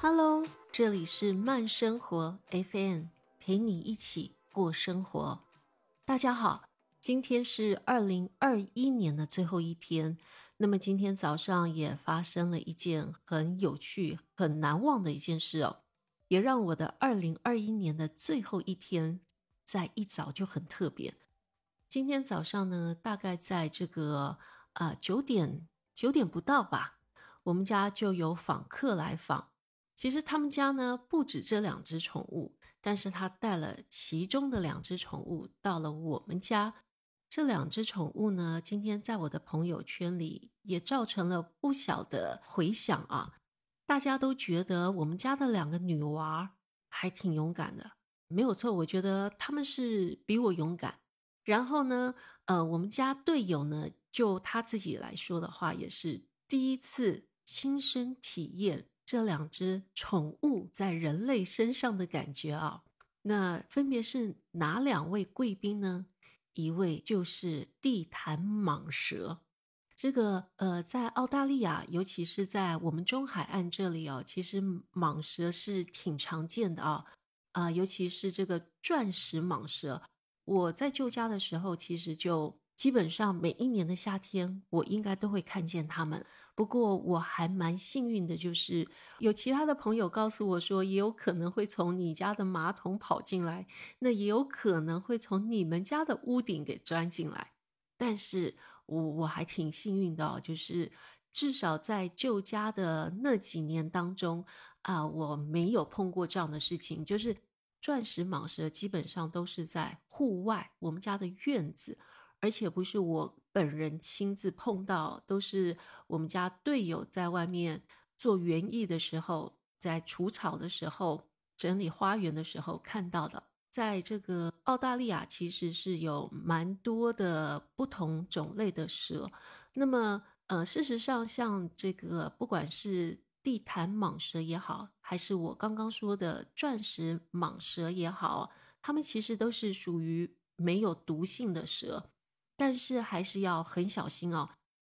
Hello，这里是慢生活 FM，陪你一起过生活。大家好，今天是二零二一年的最后一天。那么今天早上也发生了一件很有趣、很难忘的一件事哦，也让我的二零二一年的最后一天在一早就很特别。今天早上呢，大概在这个啊九点九点不到吧，我们家就有访客来访。其实他们家呢不止这两只宠物，但是他带了其中的两只宠物到了我们家。这两只宠物呢，今天在我的朋友圈里也造成了不小的回响啊！大家都觉得我们家的两个女娃还挺勇敢的，没有错，我觉得他们是比我勇敢。然后呢，呃，我们家队友呢，就他自己来说的话，也是第一次亲身体验。这两只宠物在人类身上的感觉啊，那分别是哪两位贵宾呢？一位就是地毯蟒蛇，这个呃，在澳大利亚，尤其是在我们中海岸这里哦，其实蟒蛇是挺常见的啊，啊，尤其是这个钻石蟒蛇，我在旧家的时候，其实就。基本上每一年的夏天，我应该都会看见它们。不过我还蛮幸运的，就是有其他的朋友告诉我说，也有可能会从你家的马桶跑进来，那也有可能会从你们家的屋顶给钻进来。但是我我还挺幸运的，就是至少在旧家的那几年当中啊，我没有碰过这样的事情。就是钻石蟒蛇基本上都是在户外，我们家的院子。而且不是我本人亲自碰到，都是我们家队友在外面做园艺的时候，在除草的时候、整理花园的时候看到的。在这个澳大利亚，其实是有蛮多的不同种类的蛇。那么，呃，事实上，像这个不管是地毯蟒蛇也好，还是我刚刚说的钻石蟒蛇也好，它们其实都是属于没有毒性的蛇。但是还是要很小心哦，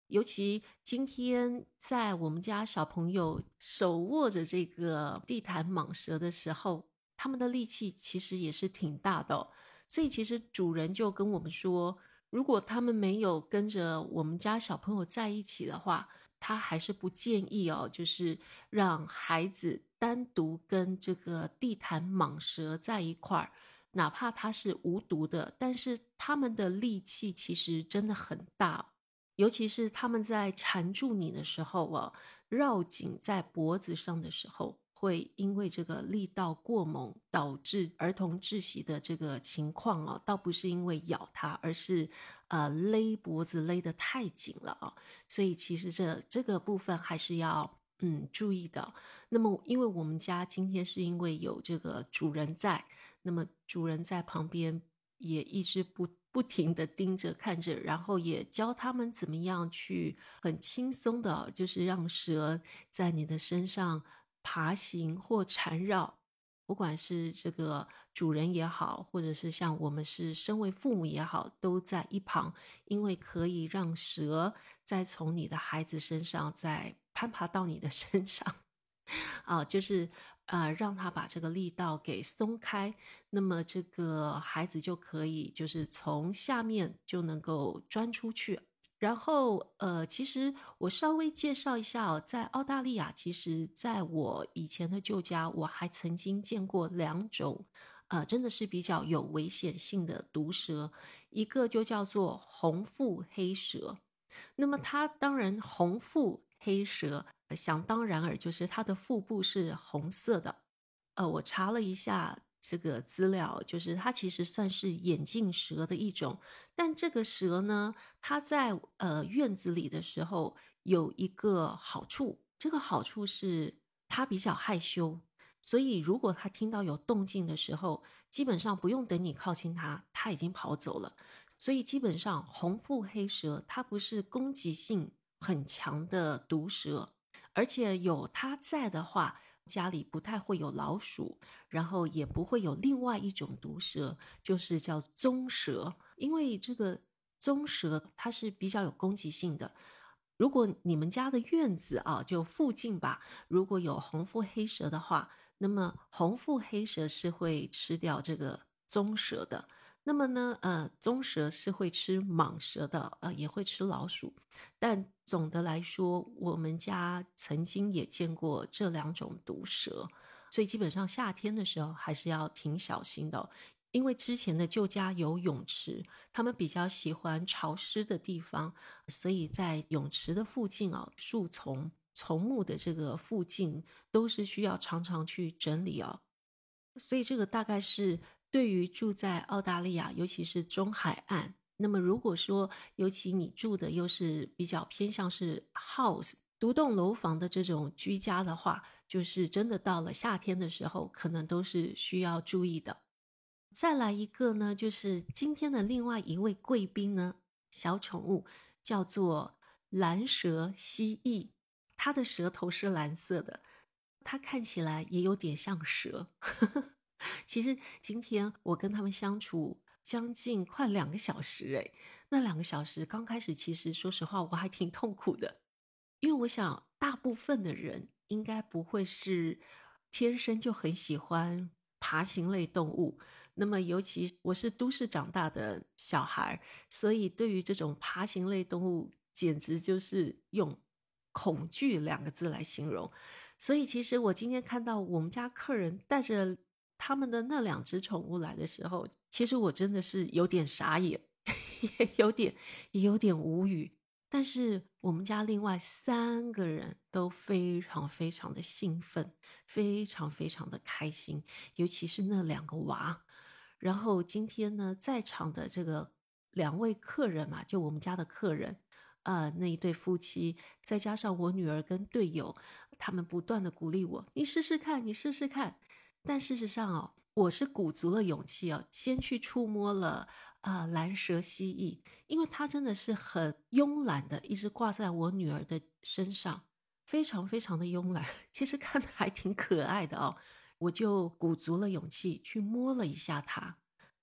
尤其今天在我们家小朋友手握着这个地毯蟒蛇的时候，他们的力气其实也是挺大的，所以其实主人就跟我们说，如果他们没有跟着我们家小朋友在一起的话，他还是不建议哦，就是让孩子单独跟这个地毯蟒蛇在一块儿。哪怕它是无毒的，但是它们的力气其实真的很大，尤其是它们在缠住你的时候啊，绕颈在脖子上的时候，会因为这个力道过猛导致儿童窒息的这个情况啊，倒不是因为咬它，而是呃勒脖子勒得太紧了啊，所以其实这这个部分还是要。嗯，注意的。那么，因为我们家今天是因为有这个主人在，那么主人在旁边也一直不不停的盯着看着，然后也教他们怎么样去很轻松的，就是让蛇在你的身上爬行或缠绕。不管是这个主人也好，或者是像我们是身为父母也好，都在一旁，因为可以让蛇再从你的孩子身上再。攀爬到你的身上，啊，就是呃，让他把这个力道给松开，那么这个孩子就可以就是从下面就能够钻出去。然后呃，其实我稍微介绍一下哦，在澳大利亚，其实在我以前的旧家，我还曾经见过两种，呃，真的是比较有危险性的毒蛇，一个就叫做红腹黑蛇，那么它当然红腹。黑蛇想当然尔，就是它的腹部是红色的。呃，我查了一下这个资料，就是它其实算是眼镜蛇的一种。但这个蛇呢，它在呃院子里的时候有一个好处，这个好处是它比较害羞，所以如果它听到有动静的时候，基本上不用等你靠近它，它已经跑走了。所以基本上红腹黑蛇它不是攻击性。很强的毒蛇，而且有它在的话，家里不太会有老鼠，然后也不会有另外一种毒蛇，就是叫棕蛇。因为这个棕蛇它是比较有攻击性的。如果你们家的院子啊，就附近吧，如果有红腹黑蛇的话，那么红腹黑蛇是会吃掉这个棕蛇的。那么呢，呃，棕蛇是会吃蟒蛇的，呃，也会吃老鼠。但总的来说，我们家曾经也见过这两种毒蛇，所以基本上夏天的时候还是要挺小心的。因为之前的旧家有泳池，他们比较喜欢潮湿的地方，所以在泳池的附近啊，树丛、丛木的这个附近都是需要常常去整理哦。所以这个大概是对于住在澳大利亚，尤其是中海岸。那么如果说，尤其你住的又是比较偏向是 house 独栋楼房的这种居家的话，就是真的到了夏天的时候，可能都是需要注意的。再来一个呢，就是今天的另外一位贵宾呢，小宠物叫做蓝蛇蜥蜴，它的舌头是蓝色的，它看起来也有点像蛇。呵 呵其实今天我跟他们相处将近快两个小时，诶，那两个小时刚开始，其实说实话我还挺痛苦的，因为我想大部分的人应该不会是天生就很喜欢爬行类动物。那么，尤其我是都市长大的小孩，所以对于这种爬行类动物，简直就是用恐惧两个字来形容。所以，其实我今天看到我们家客人带着他们的那两只宠物来的时候，其实我真的是有点傻眼，也有点也有点无语。但是我们家另外三个人都非常非常的兴奋，非常非常的开心，尤其是那两个娃。然后今天呢，在场的这个两位客人嘛，就我们家的客人，呃，那一对夫妻，再加上我女儿跟队友，他们不断的鼓励我，你试试看，你试试看。但事实上哦，我是鼓足了勇气哦，先去触摸了啊蓝蛇蜥蜴，因为它真的是很慵懒的，一直挂在我女儿的身上，非常非常的慵懒，其实看的还挺可爱的哦。我就鼓足了勇气去摸了一下它，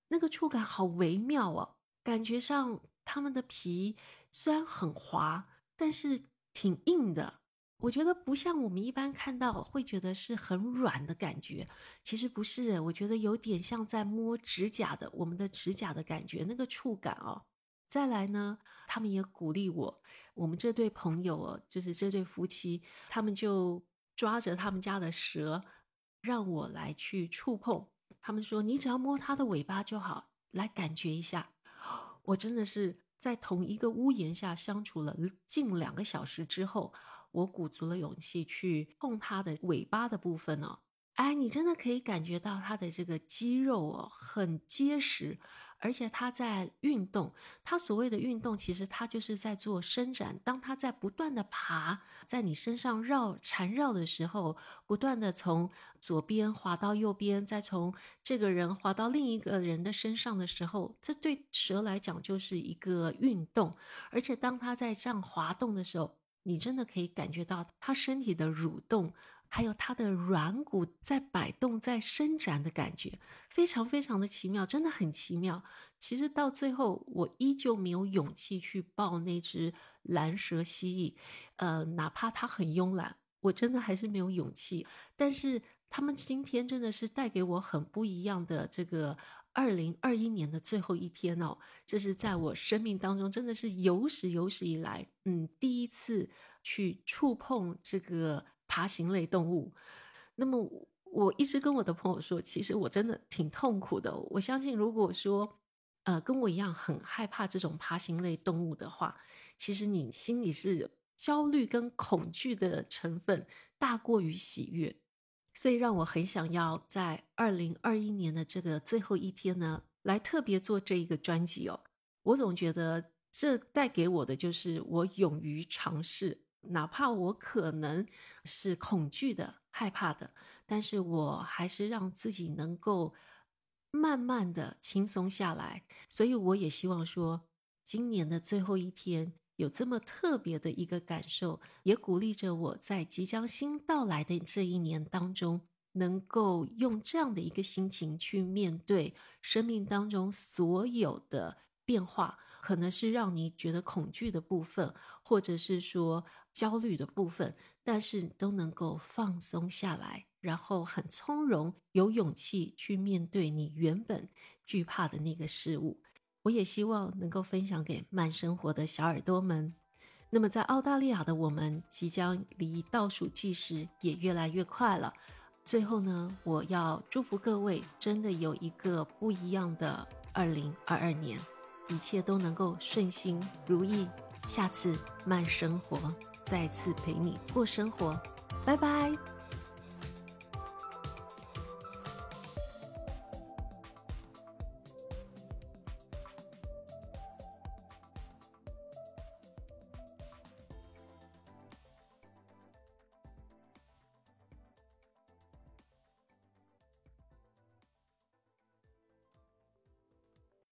那个触感好微妙哦，感觉上它们的皮虽然很滑，但是挺硬的。我觉得不像我们一般看到会觉得是很软的感觉，其实不是，我觉得有点像在摸指甲的，我们的指甲的感觉，那个触感哦。再来呢，他们也鼓励我，我们这对朋友哦，就是这对夫妻，他们就抓着他们家的蛇。让我来去触碰，他们说你只要摸它的尾巴就好，来感觉一下。我真的是在同一个屋檐下相处了近两个小时之后，我鼓足了勇气去碰它的尾巴的部分哦。哎，你真的可以感觉到它的这个肌肉哦，很结实。而且它在运动，它所谓的运动，其实它就是在做伸展。当它在不断的爬，在你身上绕缠绕的时候，不断的从左边滑到右边，再从这个人滑到另一个人的身上的时候，这对蛇来讲就是一个运动。而且当它在这样滑动的时候，你真的可以感觉到它身体的蠕动。还有它的软骨在摆动、在伸展的感觉，非常非常的奇妙，真的很奇妙。其实到最后，我依旧没有勇气去抱那只蓝蛇蜥蜴，呃，哪怕它很慵懒，我真的还是没有勇气。但是他们今天真的是带给我很不一样的这个二零二一年的最后一天哦，这是在我生命当中真的是有史有史以来，嗯，第一次去触碰这个。爬行类动物，那么我一直跟我的朋友说，其实我真的挺痛苦的。我相信，如果说呃跟我一样很害怕这种爬行类动物的话，其实你心里是焦虑跟恐惧的成分大过于喜悦，所以让我很想要在二零二一年的这个最后一天呢，来特别做这一个专辑哦。我总觉得这带给我的就是我勇于尝试。哪怕我可能是恐惧的、害怕的，但是我还是让自己能够慢慢的轻松下来。所以我也希望说，今年的最后一天，有这么特别的一个感受，也鼓励着我在即将新到来的这一年当中，能够用这样的一个心情去面对生命当中所有的变化，可能是让你觉得恐惧的部分，或者是说焦虑的部分，但是都能够放松下来，然后很从容、有勇气去面对你原本惧怕的那个事物。我也希望能够分享给慢生活的小耳朵们。那么，在澳大利亚的我们，即将离倒数计时也越来越快了。最后呢，我要祝福各位，真的有一个不一样的二零二二年，一切都能够顺心如意。下次慢生活再次陪你过生活，拜拜。